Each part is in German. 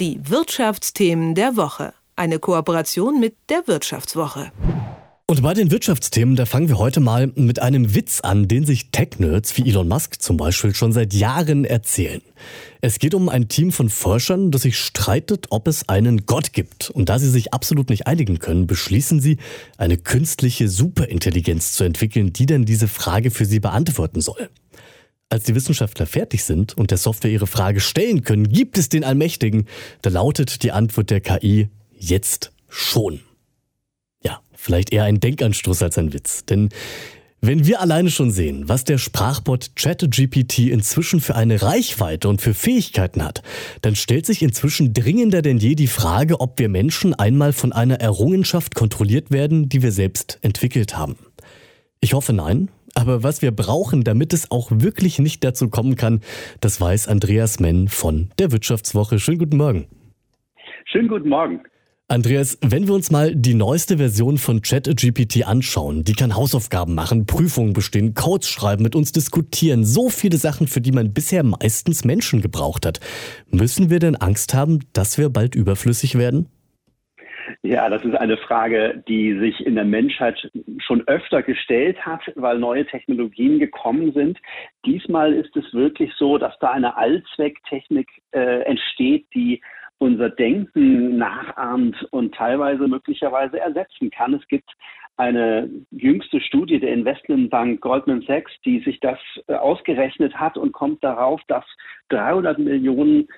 Die Wirtschaftsthemen der Woche. Eine Kooperation mit der Wirtschaftswoche. Und bei den Wirtschaftsthemen, da fangen wir heute mal mit einem Witz an, den sich Tech-Nerds wie Elon Musk zum Beispiel schon seit Jahren erzählen. Es geht um ein Team von Forschern, das sich streitet, ob es einen Gott gibt. Und da sie sich absolut nicht einigen können, beschließen sie, eine künstliche Superintelligenz zu entwickeln, die dann diese Frage für sie beantworten soll. Als die Wissenschaftler fertig sind und der Software ihre Frage stellen können, gibt es den Allmächtigen, da lautet die Antwort der KI jetzt schon. Ja, vielleicht eher ein Denkanstoß als ein Witz. Denn wenn wir alleine schon sehen, was der Sprachbot ChatGPT inzwischen für eine Reichweite und für Fähigkeiten hat, dann stellt sich inzwischen dringender denn je die Frage, ob wir Menschen einmal von einer Errungenschaft kontrolliert werden, die wir selbst entwickelt haben. Ich hoffe nein, aber was wir brauchen, damit es auch wirklich nicht dazu kommen kann, das weiß Andreas Menn von der Wirtschaftswoche. Schönen guten Morgen. Schönen guten Morgen. Andreas, wenn wir uns mal die neueste Version von ChatGPT anschauen, die kann Hausaufgaben machen, Prüfungen bestehen, Codes schreiben, mit uns diskutieren, so viele Sachen, für die man bisher meistens Menschen gebraucht hat. Müssen wir denn Angst haben, dass wir bald überflüssig werden? Ja, das ist eine Frage, die sich in der Menschheit schon öfter gestellt hat, weil neue Technologien gekommen sind. Diesmal ist es wirklich so, dass da eine Allzwecktechnik äh, entsteht, die unser Denken nachahmt und teilweise möglicherweise ersetzen kann. Es gibt eine jüngste Studie der Investmentbank Goldman Sachs, die sich das äh, ausgerechnet hat und kommt darauf, dass 300 Millionen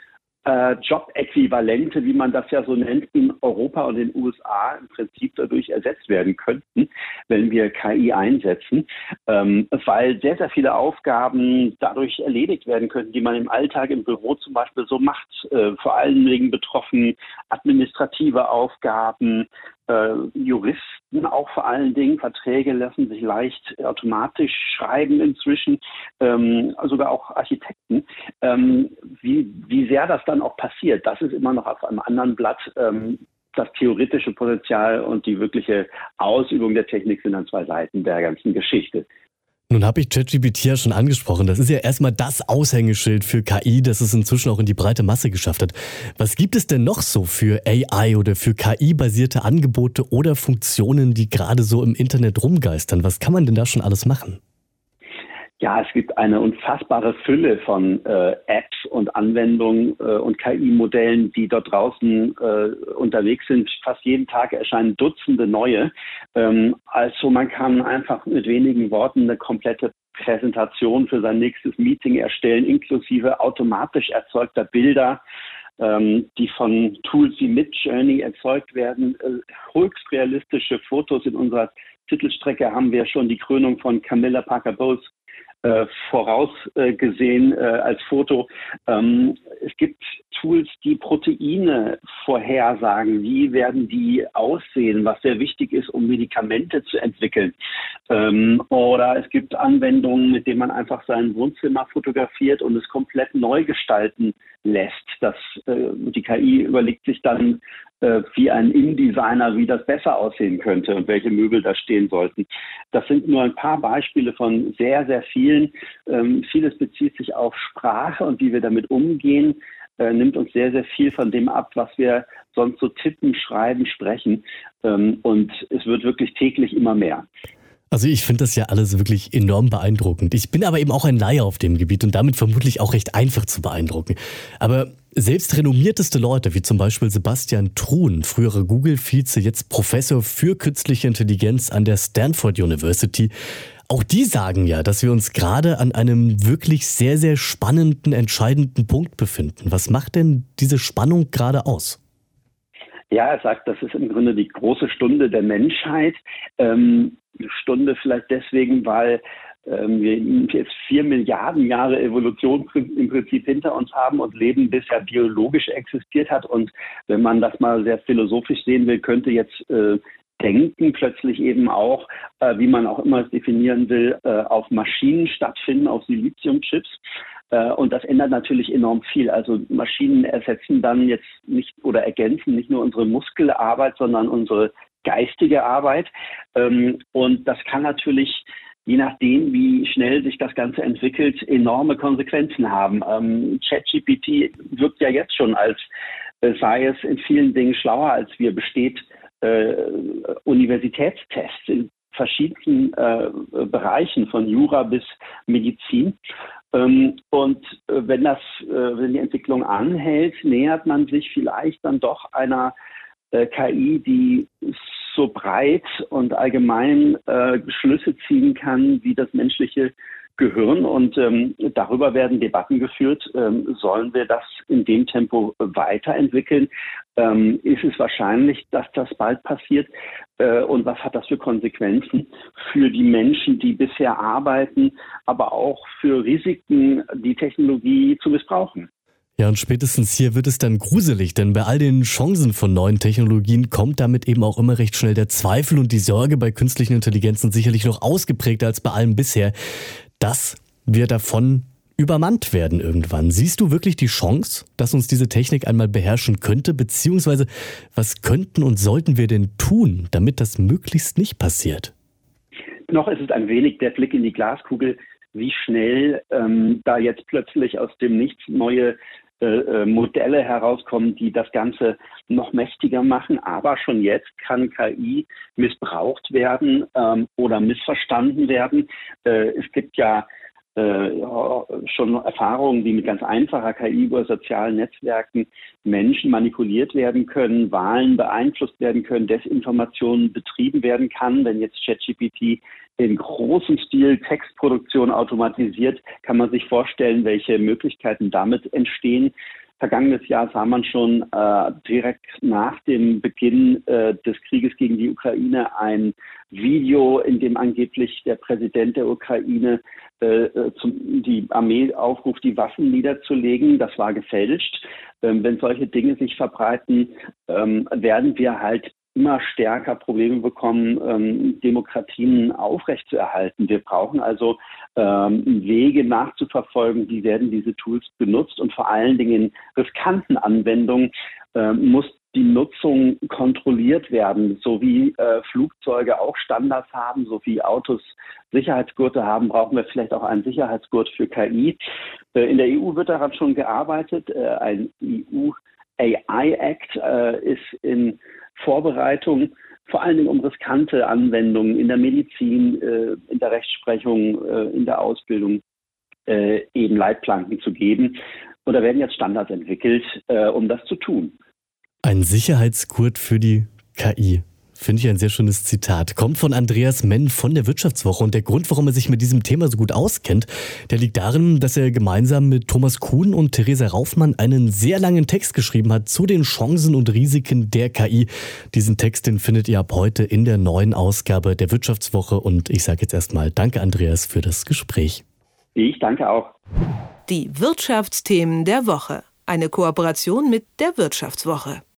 äh, Jobäquivalente, wie man das ja so nennt, in Europa und den USA im Prinzip dadurch ersetzt werden könnten, wenn wir KI einsetzen, ähm, weil sehr, sehr viele Aufgaben dadurch erledigt werden könnten, die man im Alltag im Büro zum Beispiel so macht. Äh, vor allen Dingen betroffen administrative Aufgaben, äh, Juristen auch vor allen Dingen. Verträge lassen sich leicht automatisch schreiben inzwischen, ähm, sogar auch Architekten. Ähm, wie, wie sehr das dann auch passiert, das ist immer noch auf einem anderen Blatt. Ähm, das theoretische Potenzial und die wirkliche Ausübung der Technik sind dann zwei Seiten der ganzen Geschichte. Nun habe ich ChatGPT ja schon angesprochen. Das ist ja erstmal das Aushängeschild für KI, das es inzwischen auch in die breite Masse geschafft hat. Was gibt es denn noch so für AI oder für KI-basierte Angebote oder Funktionen, die gerade so im Internet rumgeistern? Was kann man denn da schon alles machen? Ja, es gibt eine unfassbare Fülle von äh, Apps und Anwendungen äh, und KI-Modellen, die dort draußen äh, unterwegs sind. Fast jeden Tag erscheinen Dutzende neue. Ähm, also man kann einfach mit wenigen Worten eine komplette Präsentation für sein nächstes Meeting erstellen, inklusive automatisch erzeugter Bilder ähm, die von Tools wie Midjourney erzeugt werden. Äh, höchst realistische Fotos in unserer Titelstrecke haben wir schon die Krönung von Camilla Parker Bowles äh, vorausgesehen äh, als Foto. Ähm, es gibt Tools, die Proteine vorhersagen. Wie werden die aussehen, was sehr wichtig ist, um Medikamente zu entwickeln. Ähm, oder es gibt Anwendungen, mit denen man einfach sein Wohnzimmer fotografiert und es komplett neu gestalten lässt. Das, äh, die KI überlegt sich dann, äh, wie ein InDesigner, wie das besser aussehen könnte und welche Möbel da stehen sollten. Das sind nur ein paar Beispiele von sehr, sehr vielen. Ähm, vieles bezieht sich auf Sprache und wie wir damit umgehen äh, nimmt uns sehr, sehr viel von dem ab, was wir sonst so tippen, schreiben, sprechen. Ähm, und es wird wirklich täglich immer mehr. Also ich finde das ja alles wirklich enorm beeindruckend. Ich bin aber eben auch ein Laie auf dem Gebiet und damit vermutlich auch recht einfach zu beeindrucken. Aber selbst renommierteste Leute, wie zum Beispiel Sebastian Truhn, frühere Google-Vize, jetzt Professor für künstliche Intelligenz an der Stanford University, auch die sagen ja, dass wir uns gerade an einem wirklich sehr, sehr spannenden, entscheidenden Punkt befinden. Was macht denn diese Spannung gerade aus? Ja, er sagt, das ist im Grunde die große Stunde der Menschheit. Ähm, Stunde vielleicht deswegen, weil ähm, wir jetzt vier Milliarden Jahre Evolution im Prinzip hinter uns haben und Leben bisher biologisch existiert hat. Und wenn man das mal sehr philosophisch sehen will, könnte jetzt äh, Denken plötzlich eben auch, äh, wie man auch immer es definieren will, äh, auf Maschinen stattfinden, auf Siliziumchips. Äh, und das ändert natürlich enorm viel. Also Maschinen ersetzen dann jetzt nicht oder ergänzen nicht nur unsere Muskelarbeit, sondern unsere geistige Arbeit. Ähm, und das kann natürlich je nachdem, wie schnell sich das Ganze entwickelt, enorme Konsequenzen haben. Ähm, ChatGPT wirkt ja jetzt schon als äh, sei es in vielen Dingen schlauer als wir, besteht äh, Universitätstests in verschiedensten äh, Bereichen von Jura bis Medizin. Ähm, und äh, wenn das, äh, wenn die Entwicklung anhält, nähert man sich vielleicht dann doch einer äh, KI, die so breit und allgemein Schlüsse ziehen kann, wie das menschliche Gehirn. Und ähm, darüber werden Debatten geführt. Ähm, sollen wir das in dem Tempo weiterentwickeln? Ist es wahrscheinlich, dass das bald passiert? Äh, und was hat das für Konsequenzen für die Menschen, die bisher arbeiten, aber auch für Risiken, die Technologie zu missbrauchen? Ja, und spätestens hier wird es dann gruselig, denn bei all den Chancen von neuen Technologien kommt damit eben auch immer recht schnell der Zweifel und die Sorge bei künstlichen Intelligenzen sicherlich noch ausgeprägter als bei allem bisher, dass wir davon übermannt werden irgendwann. Siehst du wirklich die Chance, dass uns diese Technik einmal beherrschen könnte, beziehungsweise was könnten und sollten wir denn tun, damit das möglichst nicht passiert? Noch ist es ein wenig der Blick in die Glaskugel, wie schnell ähm, da jetzt plötzlich aus dem Nichts neue äh, äh, Modelle herauskommen, die das Ganze noch mächtiger machen. Aber schon jetzt kann KI missbraucht werden ähm, oder missverstanden werden. Äh, es gibt ja äh, schon Erfahrungen, wie mit ganz einfacher KI über sozialen Netzwerken Menschen manipuliert werden können, Wahlen beeinflusst werden können, Desinformationen betrieben werden kann. Wenn jetzt ChatGPT in großem Stil Textproduktion automatisiert, kann man sich vorstellen, welche Möglichkeiten damit entstehen. Vergangenes Jahr sah man schon äh, direkt nach dem Beginn äh, des Krieges gegen die Ukraine ein Video, in dem angeblich der Präsident der Ukraine äh, zum, die Armee aufruft, die Waffen niederzulegen. Das war gefälscht. Ähm, wenn solche Dinge sich verbreiten, ähm, werden wir halt immer stärker Probleme bekommen, ähm, Demokratien aufrechtzuerhalten. Wir brauchen also ähm, Wege nachzuverfolgen, wie werden diese Tools benutzt und vor allen Dingen in riskanten Anwendungen ähm, muss die Nutzung kontrolliert werden, so wie äh, Flugzeuge auch Standards haben, so wie Autos Sicherheitsgurte haben, brauchen wir vielleicht auch einen Sicherheitsgurt für KI. Äh, in der EU wird daran schon gearbeitet. Äh, ein EU AI Act äh, ist in Vorbereitung, vor allen Dingen um riskante Anwendungen in der Medizin, äh, in der Rechtsprechung, äh, in der Ausbildung äh, eben Leitplanken zu geben. Und da werden jetzt Standards entwickelt, um das zu tun. Ein Sicherheitsgurt für die KI. Finde ich ein sehr schönes Zitat. Kommt von Andreas Menn von der Wirtschaftswoche. Und der Grund, warum er sich mit diesem Thema so gut auskennt, der liegt darin, dass er gemeinsam mit Thomas Kuhn und Theresa Raufmann einen sehr langen Text geschrieben hat zu den Chancen und Risiken der KI. Diesen Text, den findet ihr ab heute in der neuen Ausgabe der Wirtschaftswoche. Und ich sage jetzt erstmal Danke, Andreas, für das Gespräch. Ich danke auch. Die Wirtschaftsthemen der Woche. Eine Kooperation mit der Wirtschaftswoche.